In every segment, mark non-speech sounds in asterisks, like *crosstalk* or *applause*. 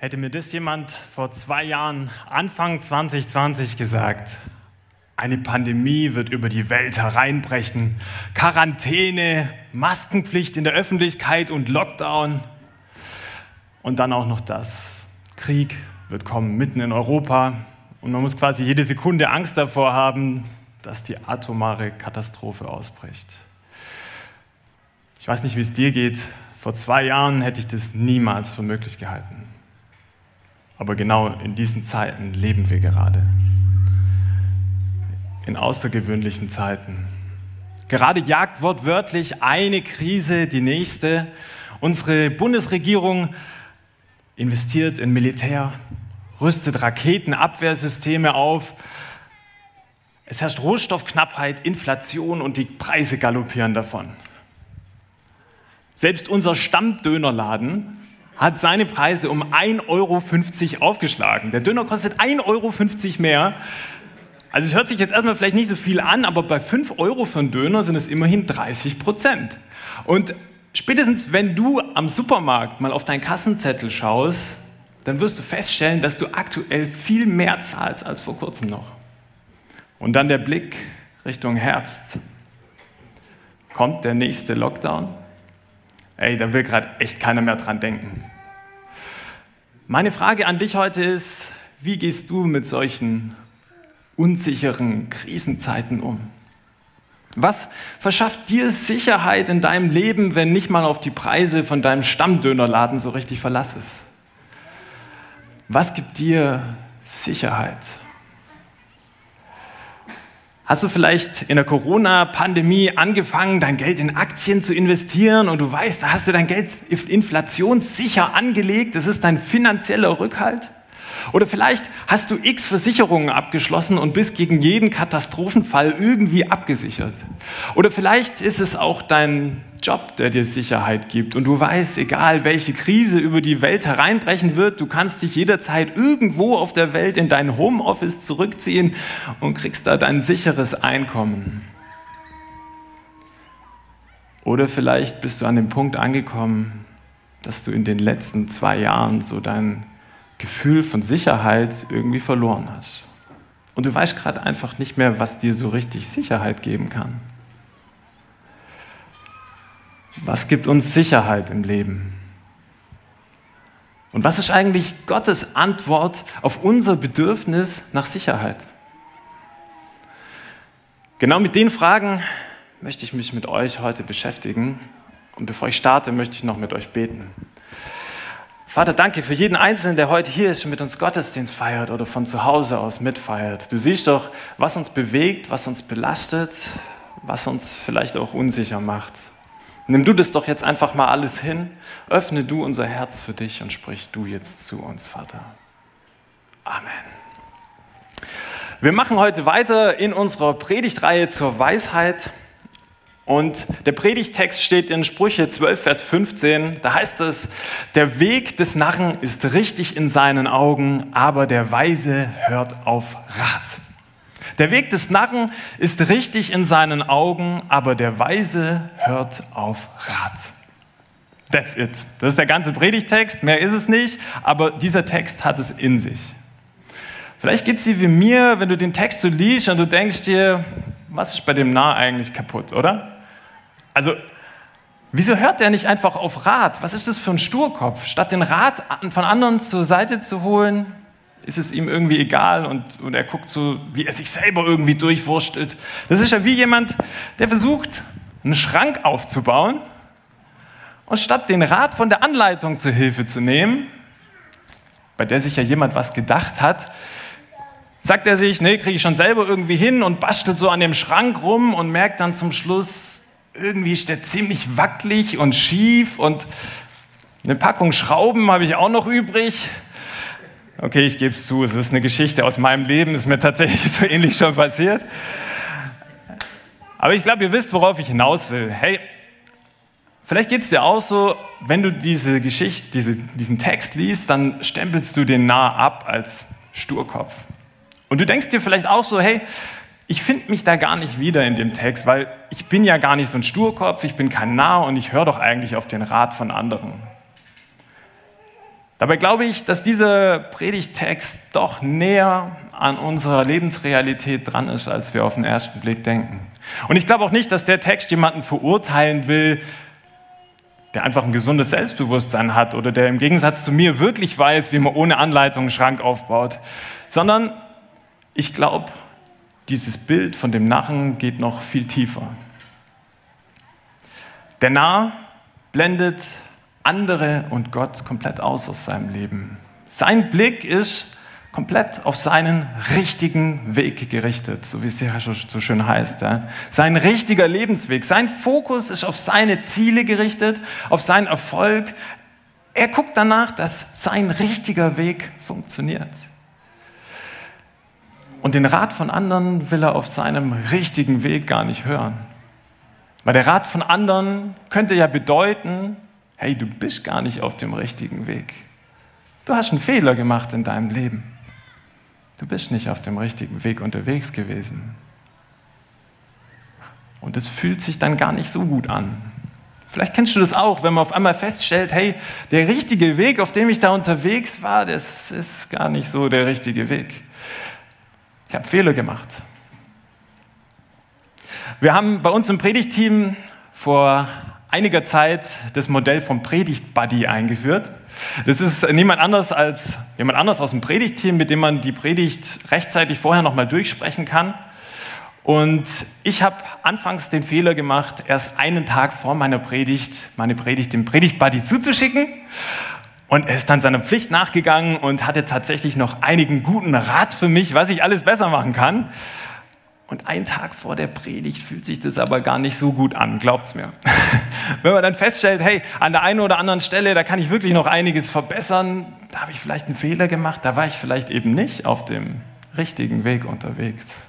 Hätte mir das jemand vor zwei Jahren, Anfang 2020 gesagt, eine Pandemie wird über die Welt hereinbrechen, Quarantäne, Maskenpflicht in der Öffentlichkeit und Lockdown und dann auch noch das. Krieg wird kommen mitten in Europa und man muss quasi jede Sekunde Angst davor haben, dass die atomare Katastrophe ausbricht. Ich weiß nicht, wie es dir geht. Vor zwei Jahren hätte ich das niemals für möglich gehalten. Aber genau in diesen Zeiten leben wir gerade. In außergewöhnlichen Zeiten. Gerade jagt wortwörtlich eine Krise die nächste. Unsere Bundesregierung investiert in Militär, rüstet Raketenabwehrsysteme auf. Es herrscht Rohstoffknappheit, Inflation und die Preise galoppieren davon. Selbst unser Stammdönerladen hat seine Preise um 1,50 Euro aufgeschlagen. Der Döner kostet 1,50 Euro mehr. Also es hört sich jetzt erstmal vielleicht nicht so viel an, aber bei 5 Euro für einen Döner sind es immerhin 30 Prozent. Und spätestens wenn du am Supermarkt mal auf deinen Kassenzettel schaust, dann wirst du feststellen, dass du aktuell viel mehr zahlst als vor kurzem noch. Und dann der Blick Richtung Herbst. Kommt der nächste Lockdown? Ey, da will gerade echt keiner mehr dran denken. Meine Frage an dich heute ist, wie gehst du mit solchen unsicheren Krisenzeiten um? Was verschafft dir Sicherheit in deinem Leben, wenn nicht mal auf die Preise von deinem Stammdönerladen so richtig Verlass ist? Was gibt dir Sicherheit? Hast du vielleicht in der Corona-Pandemie angefangen, dein Geld in Aktien zu investieren und du weißt, da hast du dein Geld inflationssicher angelegt, das ist dein finanzieller Rückhalt? Oder vielleicht hast du x Versicherungen abgeschlossen und bist gegen jeden Katastrophenfall irgendwie abgesichert. Oder vielleicht ist es auch dein Job, der dir Sicherheit gibt und du weißt, egal welche Krise über die Welt hereinbrechen wird, du kannst dich jederzeit irgendwo auf der Welt in dein Homeoffice zurückziehen und kriegst da dein sicheres Einkommen. Oder vielleicht bist du an dem Punkt angekommen, dass du in den letzten zwei Jahren so dein Gefühl von Sicherheit irgendwie verloren hast. Und du weißt gerade einfach nicht mehr, was dir so richtig Sicherheit geben kann. Was gibt uns Sicherheit im Leben? Und was ist eigentlich Gottes Antwort auf unser Bedürfnis nach Sicherheit? Genau mit den Fragen möchte ich mich mit euch heute beschäftigen. Und bevor ich starte, möchte ich noch mit euch beten. Vater, danke für jeden Einzelnen, der heute hier ist und mit uns Gottesdienst feiert oder von zu Hause aus mitfeiert. Du siehst doch, was uns bewegt, was uns belastet, was uns vielleicht auch unsicher macht. Nimm du das doch jetzt einfach mal alles hin, öffne du unser Herz für dich und sprich du jetzt zu uns, Vater. Amen. Wir machen heute weiter in unserer Predigtreihe zur Weisheit. Und der Predigtext steht in Sprüche 12, Vers 15. Da heißt es, der Weg des Narren ist richtig in seinen Augen, aber der Weise hört auf Rat. Der Weg des Narren ist richtig in seinen Augen, aber der Weise hört auf Rat. That's it. Das ist der ganze Predigtext, mehr ist es nicht, aber dieser Text hat es in sich. Vielleicht geht es dir wie mir, wenn du den Text so liest und du denkst dir, was ist bei dem Narr eigentlich kaputt, oder? Also, wieso hört er nicht einfach auf Rat? Was ist das für ein Sturkopf? Statt den Rat von anderen zur Seite zu holen, ist es ihm irgendwie egal und, und er guckt so, wie er sich selber irgendwie durchwurstelt. Das ist ja wie jemand, der versucht, einen Schrank aufzubauen und statt den Rat von der Anleitung zur Hilfe zu nehmen, bei der sich ja jemand was gedacht hat, sagt er sich, nee, kriege ich schon selber irgendwie hin und bastelt so an dem Schrank rum und merkt dann zum Schluss, irgendwie ist der ziemlich wackelig und schief und eine Packung Schrauben habe ich auch noch übrig. Okay, ich gebe es zu, es ist eine Geschichte aus meinem Leben, ist mir tatsächlich *laughs* so ähnlich schon passiert. Aber ich glaube, ihr wisst, worauf ich hinaus will. Hey, vielleicht geht es dir auch so, wenn du diese Geschichte, diese, diesen Text liest, dann stempelst du den nah ab als Sturkopf. Und du denkst dir vielleicht auch so, hey, ich finde mich da gar nicht wieder in dem Text, weil ich bin ja gar nicht so ein Sturkopf, ich bin kein Narr und ich höre doch eigentlich auf den Rat von anderen. Dabei glaube ich, dass dieser Predigtext doch näher an unserer Lebensrealität dran ist, als wir auf den ersten Blick denken. Und ich glaube auch nicht, dass der Text jemanden verurteilen will, der einfach ein gesundes Selbstbewusstsein hat oder der im Gegensatz zu mir wirklich weiß, wie man ohne Anleitung einen Schrank aufbaut, sondern ich glaube, dieses Bild von dem Narren geht noch viel tiefer. Der Narr blendet andere und Gott komplett aus aus seinem Leben. Sein Blick ist komplett auf seinen richtigen Weg gerichtet, so wie es hier so schön heißt. Sein richtiger Lebensweg, sein Fokus ist auf seine Ziele gerichtet, auf seinen Erfolg. Er guckt danach, dass sein richtiger Weg funktioniert. Und den Rat von anderen will er auf seinem richtigen Weg gar nicht hören. Weil der Rat von anderen könnte ja bedeuten, hey, du bist gar nicht auf dem richtigen Weg. Du hast einen Fehler gemacht in deinem Leben. Du bist nicht auf dem richtigen Weg unterwegs gewesen. Und es fühlt sich dann gar nicht so gut an. Vielleicht kennst du das auch, wenn man auf einmal feststellt, hey, der richtige Weg, auf dem ich da unterwegs war, das ist gar nicht so der richtige Weg. Ich habe Fehler gemacht. Wir haben bei uns im Predigteam vor einiger Zeit das Modell vom Predigt-Buddy eingeführt. Das ist niemand anders als jemand anders aus dem Predigtteam, mit dem man die Predigt rechtzeitig vorher nochmal durchsprechen kann. Und ich habe anfangs den Fehler gemacht, erst einen Tag vor meiner Predigt meine Predigt dem Predigt-Buddy zuzuschicken. Und er ist dann seiner Pflicht nachgegangen und hatte tatsächlich noch einigen guten Rat für mich, was ich alles besser machen kann. Und einen Tag vor der Predigt fühlt sich das aber gar nicht so gut an, glaubt's mir. *laughs* Wenn man dann feststellt, hey, an der einen oder anderen Stelle, da kann ich wirklich noch einiges verbessern, da habe ich vielleicht einen Fehler gemacht, da war ich vielleicht eben nicht auf dem richtigen Weg unterwegs.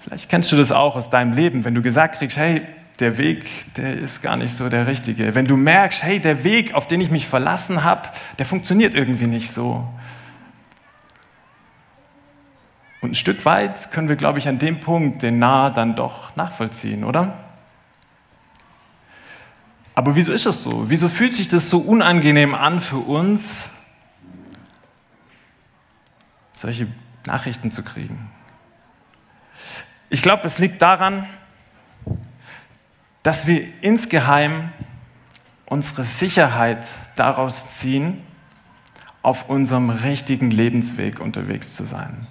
Vielleicht kennst du das auch aus deinem Leben, wenn du gesagt kriegst, hey, der Weg, der ist gar nicht so der richtige. Wenn du merkst, hey, der Weg, auf den ich mich verlassen habe, der funktioniert irgendwie nicht so. Und ein Stück weit können wir, glaube ich, an dem Punkt den Nahe dann doch nachvollziehen, oder? Aber wieso ist das so? Wieso fühlt sich das so unangenehm an für uns, solche Nachrichten zu kriegen? Ich glaube, es liegt daran, dass wir insgeheim unsere Sicherheit daraus ziehen, auf unserem richtigen Lebensweg unterwegs zu sein.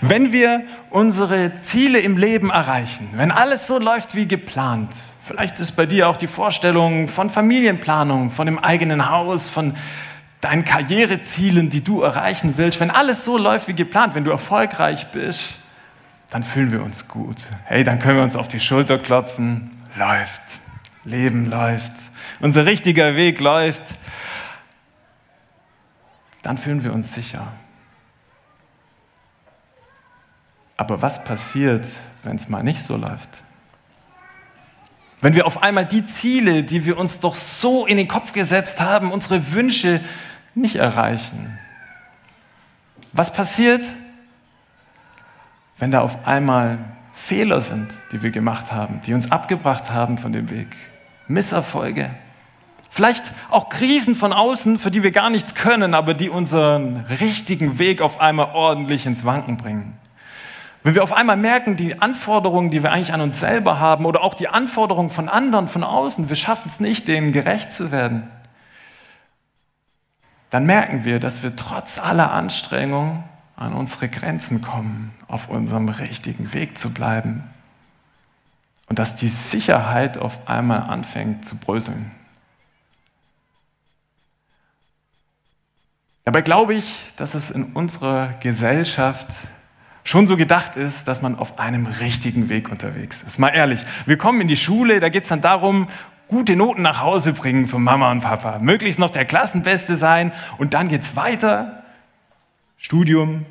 Wenn wir unsere Ziele im Leben erreichen, wenn alles so läuft wie geplant, vielleicht ist bei dir auch die Vorstellung von Familienplanung, von dem eigenen Haus, von deinen Karrierezielen, die du erreichen willst, wenn alles so läuft wie geplant, wenn du erfolgreich bist, dann fühlen wir uns gut. Hey, dann können wir uns auf die Schulter klopfen, läuft, Leben läuft, unser richtiger Weg läuft dann fühlen wir uns sicher. Aber was passiert, wenn es mal nicht so läuft? Wenn wir auf einmal die Ziele, die wir uns doch so in den Kopf gesetzt haben, unsere Wünsche nicht erreichen? Was passiert, wenn da auf einmal Fehler sind, die wir gemacht haben, die uns abgebracht haben von dem Weg? Misserfolge? Vielleicht auch Krisen von außen, für die wir gar nichts können, aber die unseren richtigen Weg auf einmal ordentlich ins Wanken bringen. Wenn wir auf einmal merken, die Anforderungen, die wir eigentlich an uns selber haben oder auch die Anforderungen von anderen von außen, wir schaffen es nicht, denen gerecht zu werden, dann merken wir, dass wir trotz aller Anstrengungen an unsere Grenzen kommen, auf unserem richtigen Weg zu bleiben. Und dass die Sicherheit auf einmal anfängt zu bröseln. Dabei glaube ich, dass es in unserer Gesellschaft schon so gedacht ist, dass man auf einem richtigen Weg unterwegs ist. Mal ehrlich, wir kommen in die Schule, da geht es dann darum, gute Noten nach Hause bringen von Mama und Papa, möglichst noch der Klassenbeste sein und dann geht es weiter. Studium,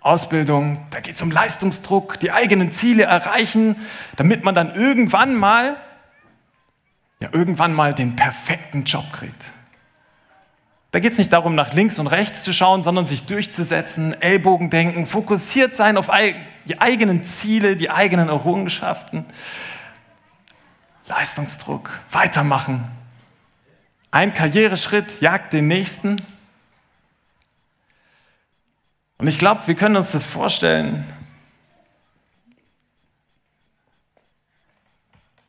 Ausbildung, da geht es um Leistungsdruck, die eigenen Ziele erreichen, damit man dann irgendwann mal, ja, irgendwann mal den perfekten Job kriegt. Da geht es nicht darum, nach links und rechts zu schauen, sondern sich durchzusetzen, Ellbogen denken, fokussiert sein auf die eigenen Ziele, die eigenen Errungenschaften. Leistungsdruck, weitermachen. Ein Karriereschritt jagt den nächsten. Und ich glaube, wir können uns das vorstellen.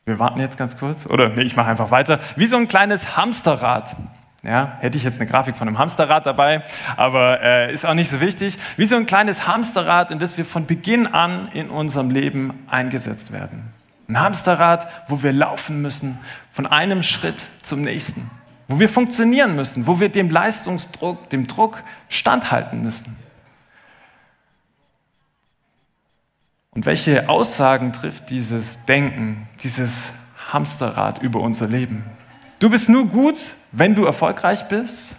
Wir warten jetzt ganz kurz. Oder nee, ich mache einfach weiter. Wie so ein kleines Hamsterrad. Ja, hätte ich jetzt eine Grafik von einem Hamsterrad dabei, aber äh, ist auch nicht so wichtig. Wie so ein kleines Hamsterrad, in das wir von Beginn an in unserem Leben eingesetzt werden. Ein Hamsterrad, wo wir laufen müssen, von einem Schritt zum nächsten. Wo wir funktionieren müssen, wo wir dem Leistungsdruck, dem Druck standhalten müssen. Und welche Aussagen trifft dieses Denken, dieses Hamsterrad über unser Leben? Du bist nur gut, wenn du erfolgreich bist.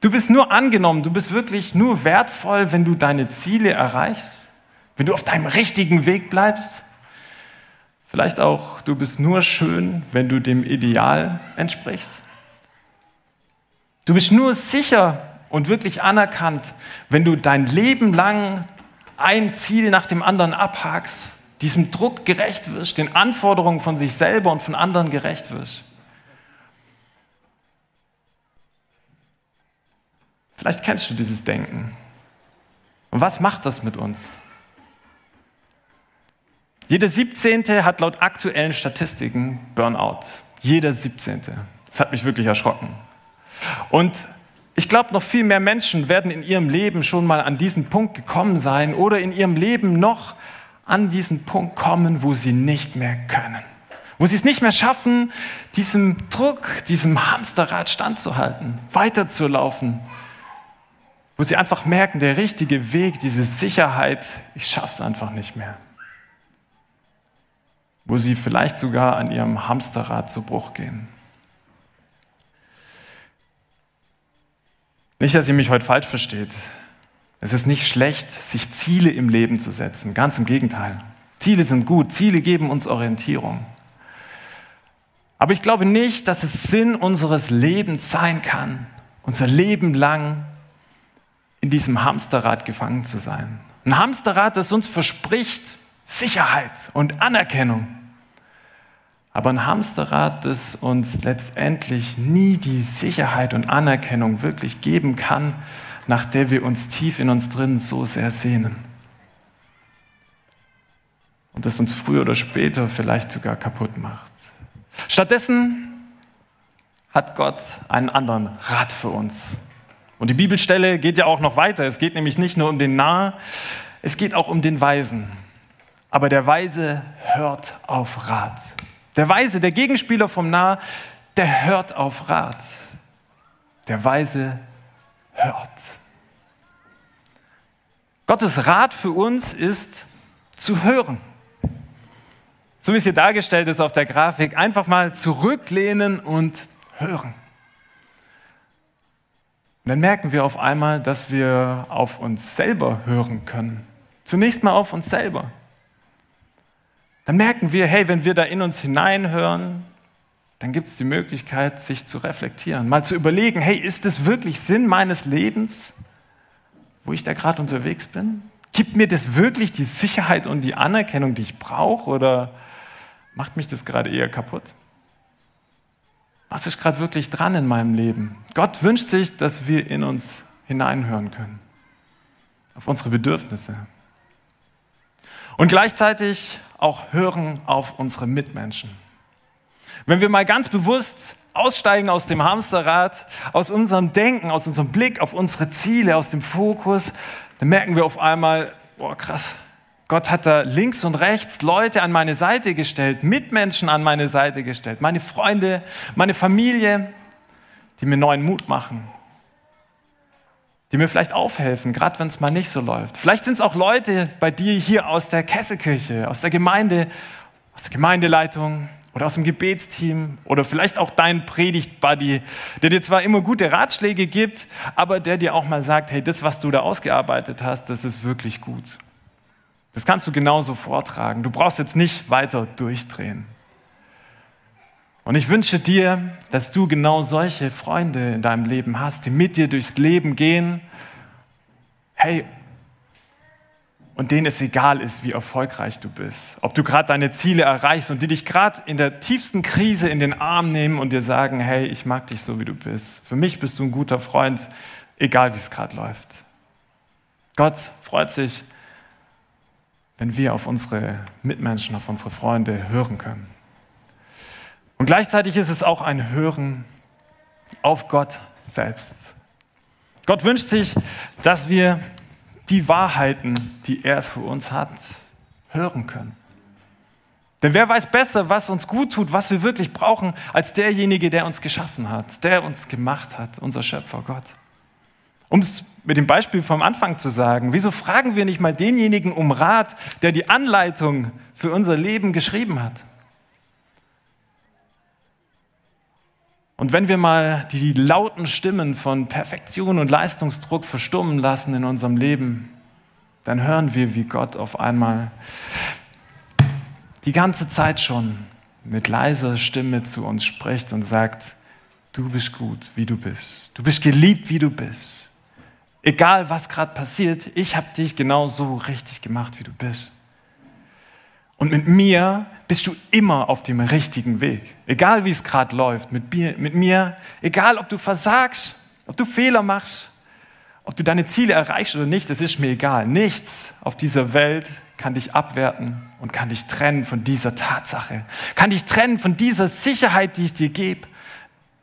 Du bist nur angenommen, du bist wirklich nur wertvoll, wenn du deine Ziele erreichst, wenn du auf deinem richtigen Weg bleibst. Vielleicht auch, du bist nur schön, wenn du dem Ideal entsprichst. Du bist nur sicher und wirklich anerkannt, wenn du dein Leben lang ein Ziel nach dem anderen abhakst, diesem Druck gerecht wirst, den Anforderungen von sich selber und von anderen gerecht wirst. Vielleicht kennst du dieses Denken. Und was macht das mit uns? Jeder 17. hat laut aktuellen Statistiken Burnout. Jeder 17. Das hat mich wirklich erschrocken. Und ich glaube, noch viel mehr Menschen werden in ihrem Leben schon mal an diesen Punkt gekommen sein oder in ihrem Leben noch an diesen Punkt kommen, wo sie nicht mehr können. Wo sie es nicht mehr schaffen, diesem Druck, diesem Hamsterrad standzuhalten, weiterzulaufen. Wo sie einfach merken, der richtige Weg, diese Sicherheit, ich schaffe es einfach nicht mehr wo sie vielleicht sogar an ihrem Hamsterrad zu Bruch gehen. Nicht, dass ihr mich heute falsch versteht. Es ist nicht schlecht, sich Ziele im Leben zu setzen. Ganz im Gegenteil. Ziele sind gut. Ziele geben uns Orientierung. Aber ich glaube nicht, dass es Sinn unseres Lebens sein kann, unser Leben lang in diesem Hamsterrad gefangen zu sein. Ein Hamsterrad, das uns verspricht Sicherheit und Anerkennung. Aber ein Hamsterrad, das uns letztendlich nie die Sicherheit und Anerkennung wirklich geben kann, nach der wir uns tief in uns drin so sehr sehnen. Und das uns früher oder später vielleicht sogar kaputt macht. Stattdessen hat Gott einen anderen Rat für uns. Und die Bibelstelle geht ja auch noch weiter. Es geht nämlich nicht nur um den Nah, es geht auch um den Weisen. Aber der Weise hört auf Rat. Der Weise, der Gegenspieler vom Nah, der hört auf Rat. Der Weise hört. Gottes Rat für uns ist zu hören. So wie es hier dargestellt ist auf der Grafik, einfach mal zurücklehnen und hören. Und dann merken wir auf einmal, dass wir auf uns selber hören können. Zunächst mal auf uns selber dann merken wir, hey, wenn wir da in uns hineinhören, dann gibt es die Möglichkeit, sich zu reflektieren, mal zu überlegen, hey, ist es wirklich Sinn meines Lebens, wo ich da gerade unterwegs bin? Gibt mir das wirklich die Sicherheit und die Anerkennung, die ich brauche, oder macht mich das gerade eher kaputt? Was ist gerade wirklich dran in meinem Leben? Gott wünscht sich, dass wir in uns hineinhören können, auf unsere Bedürfnisse. Und gleichzeitig auch hören auf unsere Mitmenschen. Wenn wir mal ganz bewusst aussteigen aus dem Hamsterrad, aus unserem Denken, aus unserem Blick auf unsere Ziele, aus dem Fokus, dann merken wir auf einmal, boah krass, Gott hat da links und rechts Leute an meine Seite gestellt, Mitmenschen an meine Seite gestellt, meine Freunde, meine Familie, die mir neuen Mut machen, die mir vielleicht aufhelfen, gerade wenn es mal nicht so läuft. Vielleicht sind es auch Leute bei dir hier aus der Kesselkirche, aus der Gemeinde, aus der Gemeindeleitung oder aus dem Gebetsteam oder vielleicht auch dein Predigt-Buddy, der dir zwar immer gute Ratschläge gibt, aber der dir auch mal sagt, hey, das, was du da ausgearbeitet hast, das ist wirklich gut. Das kannst du genauso vortragen. Du brauchst jetzt nicht weiter durchdrehen. Und ich wünsche dir, dass du genau solche Freunde in deinem Leben hast, die mit dir durchs Leben gehen. Hey, und denen es egal ist, wie erfolgreich du bist, ob du gerade deine Ziele erreichst und die dich gerade in der tiefsten Krise in den Arm nehmen und dir sagen, hey, ich mag dich so, wie du bist. Für mich bist du ein guter Freund, egal wie es gerade läuft. Gott freut sich, wenn wir auf unsere Mitmenschen, auf unsere Freunde hören können. Und gleichzeitig ist es auch ein Hören auf Gott selbst. Gott wünscht sich, dass wir die Wahrheiten, die er für uns hat, hören können. Denn wer weiß besser, was uns gut tut, was wir wirklich brauchen, als derjenige, der uns geschaffen hat, der uns gemacht hat, unser Schöpfer Gott. Um es mit dem Beispiel vom Anfang zu sagen, wieso fragen wir nicht mal denjenigen um Rat, der die Anleitung für unser Leben geschrieben hat? Und wenn wir mal die lauten Stimmen von Perfektion und Leistungsdruck verstummen lassen in unserem Leben, dann hören wir, wie Gott auf einmal die ganze Zeit schon mit leiser Stimme zu uns spricht und sagt, du bist gut, wie du bist. Du bist geliebt, wie du bist. Egal, was gerade passiert, ich habe dich genau so richtig gemacht, wie du bist. Und mit mir bist du immer auf dem richtigen Weg. Egal wie es gerade läuft, mit mir, mit mir, egal ob du versagst, ob du Fehler machst, ob du deine Ziele erreichst oder nicht, das ist mir egal. Nichts auf dieser Welt kann dich abwerten und kann dich trennen von dieser Tatsache, kann dich trennen von dieser Sicherheit, die ich dir gebe.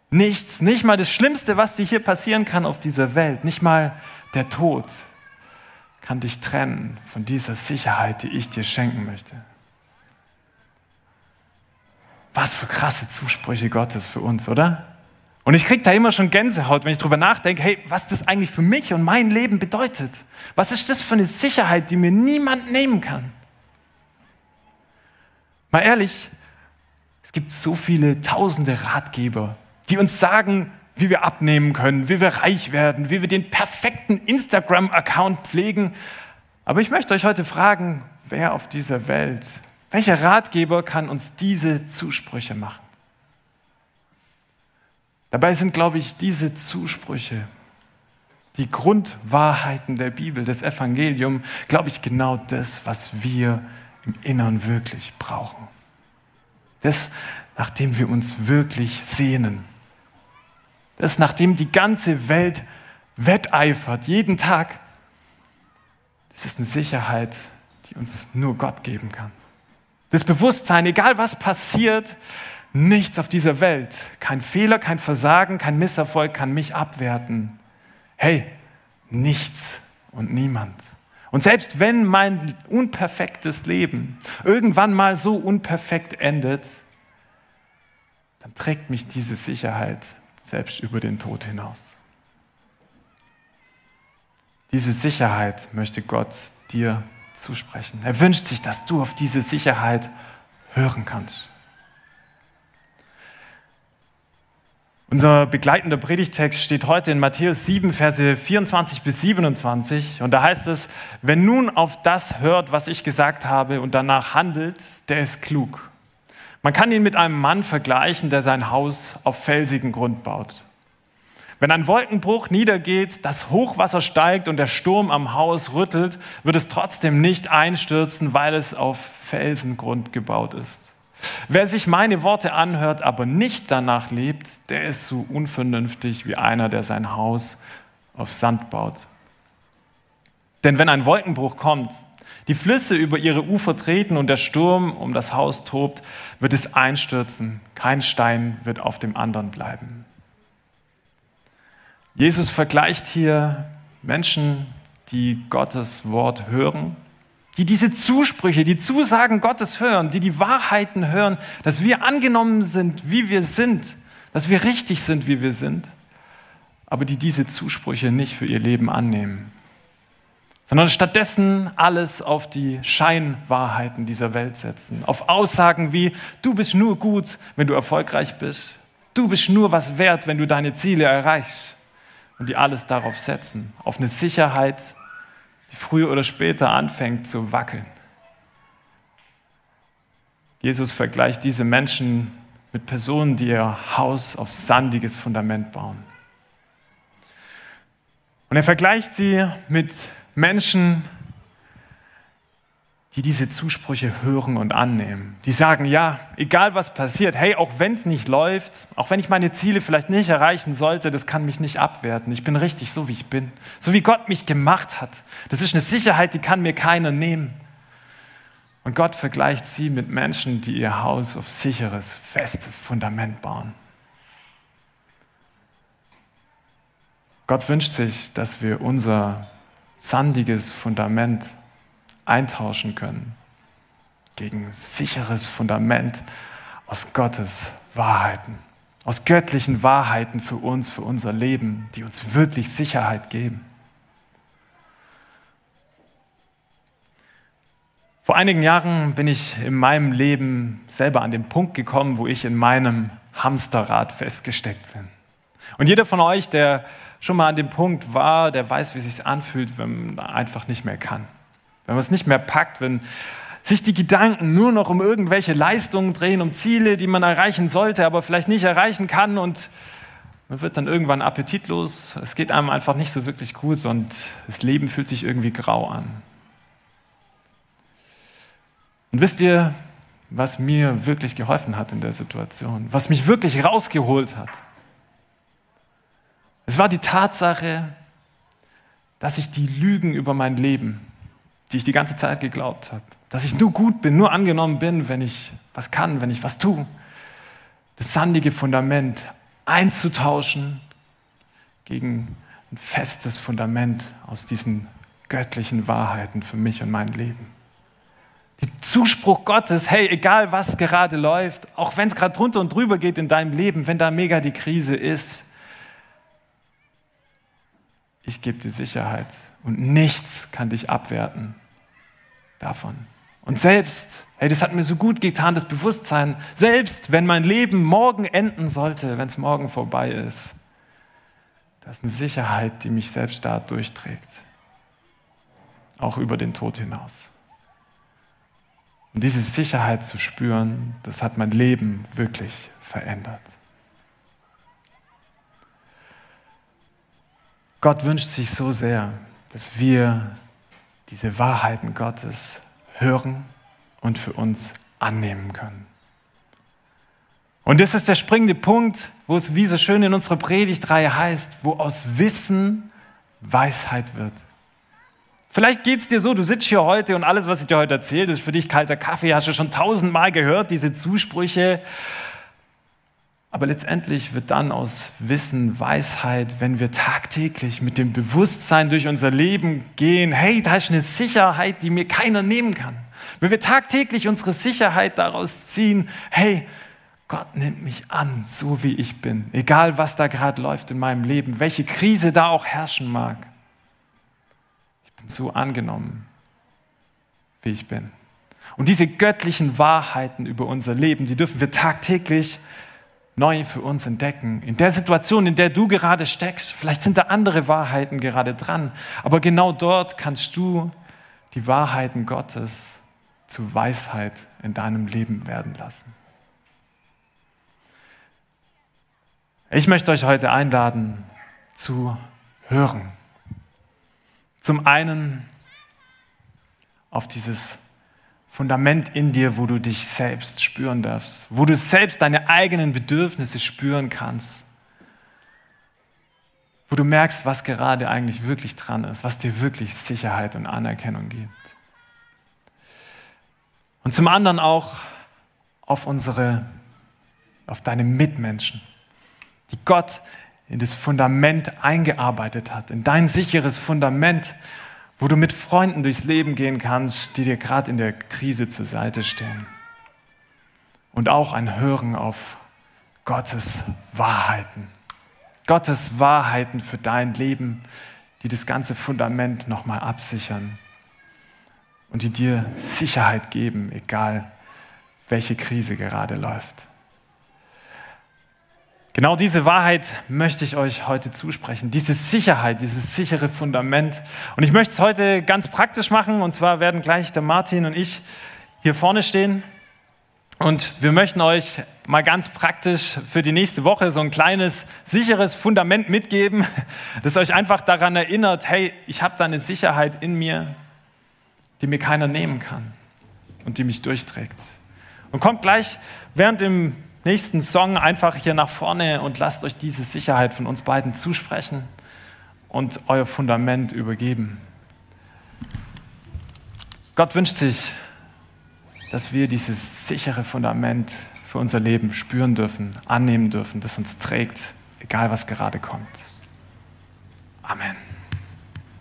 Nichts, nicht mal das Schlimmste, was dir hier passieren kann auf dieser Welt, nicht mal der Tod kann dich trennen von dieser Sicherheit, die ich dir schenken möchte. Was für krasse Zusprüche Gottes für uns, oder? Und ich kriege da immer schon Gänsehaut, wenn ich darüber nachdenke, hey, was das eigentlich für mich und mein Leben bedeutet. Was ist das für eine Sicherheit, die mir niemand nehmen kann? Mal ehrlich, es gibt so viele tausende Ratgeber, die uns sagen, wie wir abnehmen können, wie wir reich werden, wie wir den perfekten Instagram-Account pflegen. Aber ich möchte euch heute fragen, wer auf dieser Welt welcher Ratgeber kann uns diese Zusprüche machen? Dabei sind, glaube ich, diese Zusprüche, die Grundwahrheiten der Bibel, des Evangeliums, glaube ich, genau das, was wir im Innern wirklich brauchen. Das, nachdem wir uns wirklich sehnen. Das, nachdem die ganze Welt wetteifert, jeden Tag. Das ist eine Sicherheit, die uns nur Gott geben kann. Das Bewusstsein, egal was passiert, nichts auf dieser Welt, kein Fehler, kein Versagen, kein Misserfolg kann mich abwerten. Hey, nichts und niemand. Und selbst wenn mein unperfektes Leben irgendwann mal so unperfekt endet, dann trägt mich diese Sicherheit selbst über den Tod hinaus. Diese Sicherheit möchte Gott dir zusprechen. Er wünscht sich, dass du auf diese Sicherheit hören kannst. Unser begleitender Predigtext steht heute in Matthäus 7, Verse 24 bis 27. Und da heißt es, wenn nun auf das hört, was ich gesagt habe und danach handelt, der ist klug. Man kann ihn mit einem Mann vergleichen, der sein Haus auf felsigen Grund baut. Wenn ein Wolkenbruch niedergeht, das Hochwasser steigt und der Sturm am Haus rüttelt, wird es trotzdem nicht einstürzen, weil es auf Felsengrund gebaut ist. Wer sich meine Worte anhört, aber nicht danach lebt, der ist so unvernünftig wie einer, der sein Haus auf Sand baut. Denn wenn ein Wolkenbruch kommt, die Flüsse über ihre Ufer treten und der Sturm um das Haus tobt, wird es einstürzen. Kein Stein wird auf dem anderen bleiben. Jesus vergleicht hier Menschen, die Gottes Wort hören, die diese Zusprüche, die Zusagen Gottes hören, die die Wahrheiten hören, dass wir angenommen sind, wie wir sind, dass wir richtig sind, wie wir sind, aber die diese Zusprüche nicht für ihr Leben annehmen, sondern stattdessen alles auf die Scheinwahrheiten dieser Welt setzen, auf Aussagen wie, du bist nur gut, wenn du erfolgreich bist, du bist nur was wert, wenn du deine Ziele erreichst und die alles darauf setzen, auf eine Sicherheit, die früher oder später anfängt zu wackeln. Jesus vergleicht diese Menschen mit Personen, die ihr Haus auf sandiges Fundament bauen. Und er vergleicht sie mit Menschen, die diese Zusprüche hören und annehmen. Die sagen, ja, egal was passiert, hey, auch wenn es nicht läuft, auch wenn ich meine Ziele vielleicht nicht erreichen sollte, das kann mich nicht abwerten. Ich bin richtig so, wie ich bin. So wie Gott mich gemacht hat. Das ist eine Sicherheit, die kann mir keiner nehmen. Und Gott vergleicht sie mit Menschen, die ihr Haus auf sicheres, festes Fundament bauen. Gott wünscht sich, dass wir unser sandiges Fundament eintauschen können gegen sicheres Fundament aus Gottes Wahrheiten, aus göttlichen Wahrheiten für uns, für unser Leben, die uns wirklich Sicherheit geben. Vor einigen Jahren bin ich in meinem Leben selber an den Punkt gekommen, wo ich in meinem Hamsterrad festgesteckt bin. Und jeder von euch, der schon mal an dem Punkt war, der weiß, wie es sich anfühlt, wenn man einfach nicht mehr kann. Wenn man es nicht mehr packt, wenn sich die Gedanken nur noch um irgendwelche Leistungen drehen, um Ziele, die man erreichen sollte, aber vielleicht nicht erreichen kann und man wird dann irgendwann appetitlos. Es geht einem einfach nicht so wirklich gut und das Leben fühlt sich irgendwie grau an. Und wisst ihr, was mir wirklich geholfen hat in der Situation, was mich wirklich rausgeholt hat? Es war die Tatsache, dass ich die Lügen über mein Leben die ich die ganze Zeit geglaubt habe. Dass ich nur gut bin, nur angenommen bin, wenn ich was kann, wenn ich was tue. Das sandige Fundament einzutauschen gegen ein festes Fundament aus diesen göttlichen Wahrheiten für mich und mein Leben. Der Zuspruch Gottes, hey, egal was gerade läuft, auch wenn es gerade drunter und drüber geht in deinem Leben, wenn da mega die Krise ist, ich gebe dir Sicherheit und nichts kann dich abwerten davon. Und selbst, hey, das hat mir so gut getan, das Bewusstsein, selbst wenn mein Leben morgen enden sollte, wenn es morgen vorbei ist, das ist eine Sicherheit, die mich selbst da durchträgt. Auch über den Tod hinaus. Und diese Sicherheit zu spüren, das hat mein Leben wirklich verändert. Gott wünscht sich so sehr, dass wir diese Wahrheiten Gottes hören und für uns annehmen können. Und das ist der springende Punkt, wo es wie so schön in unserer Predigtreihe heißt, wo aus Wissen Weisheit wird. Vielleicht geht es dir so, du sitzt hier heute und alles, was ich dir heute erzähle, ist für dich kalter Kaffee, hast du schon tausendmal gehört, diese Zusprüche. Aber letztendlich wird dann aus Wissen Weisheit, wenn wir tagtäglich mit dem Bewusstsein durch unser Leben gehen, hey, da ist eine Sicherheit, die mir keiner nehmen kann. Wenn wir tagtäglich unsere Sicherheit daraus ziehen, hey, Gott nimmt mich an, so wie ich bin, egal was da gerade läuft in meinem Leben, welche Krise da auch herrschen mag. Ich bin so angenommen, wie ich bin. Und diese göttlichen Wahrheiten über unser Leben, die dürfen wir tagtäglich neu für uns entdecken. In der Situation, in der du gerade steckst, vielleicht sind da andere Wahrheiten gerade dran, aber genau dort kannst du die Wahrheiten Gottes zu Weisheit in deinem Leben werden lassen. Ich möchte euch heute einladen zu hören. Zum einen auf dieses Fundament in dir, wo du dich selbst spüren darfst, wo du selbst deine eigenen Bedürfnisse spüren kannst, wo du merkst, was gerade eigentlich wirklich dran ist, was dir wirklich Sicherheit und Anerkennung gibt. Und zum anderen auch auf unsere, auf deine Mitmenschen, die Gott in das Fundament eingearbeitet hat, in dein sicheres Fundament, wo du mit Freunden durchs Leben gehen kannst, die dir gerade in der Krise zur Seite stehen. Und auch ein Hören auf Gottes Wahrheiten. Gottes Wahrheiten für dein Leben, die das ganze Fundament nochmal absichern und die dir Sicherheit geben, egal welche Krise gerade läuft. Genau diese Wahrheit möchte ich euch heute zusprechen, diese Sicherheit, dieses sichere Fundament. Und ich möchte es heute ganz praktisch machen, und zwar werden gleich der Martin und ich hier vorne stehen. Und wir möchten euch mal ganz praktisch für die nächste Woche so ein kleines, sicheres Fundament mitgeben, das euch einfach daran erinnert, hey, ich habe da eine Sicherheit in mir, die mir keiner nehmen kann. und die mich durchträgt. Und kommt gleich während dem nächsten Song einfach hier nach vorne und lasst euch diese Sicherheit von uns beiden zusprechen und euer Fundament übergeben. Gott wünscht sich, dass wir dieses sichere Fundament für unser Leben spüren dürfen, annehmen dürfen, das uns trägt, egal was gerade kommt. Amen.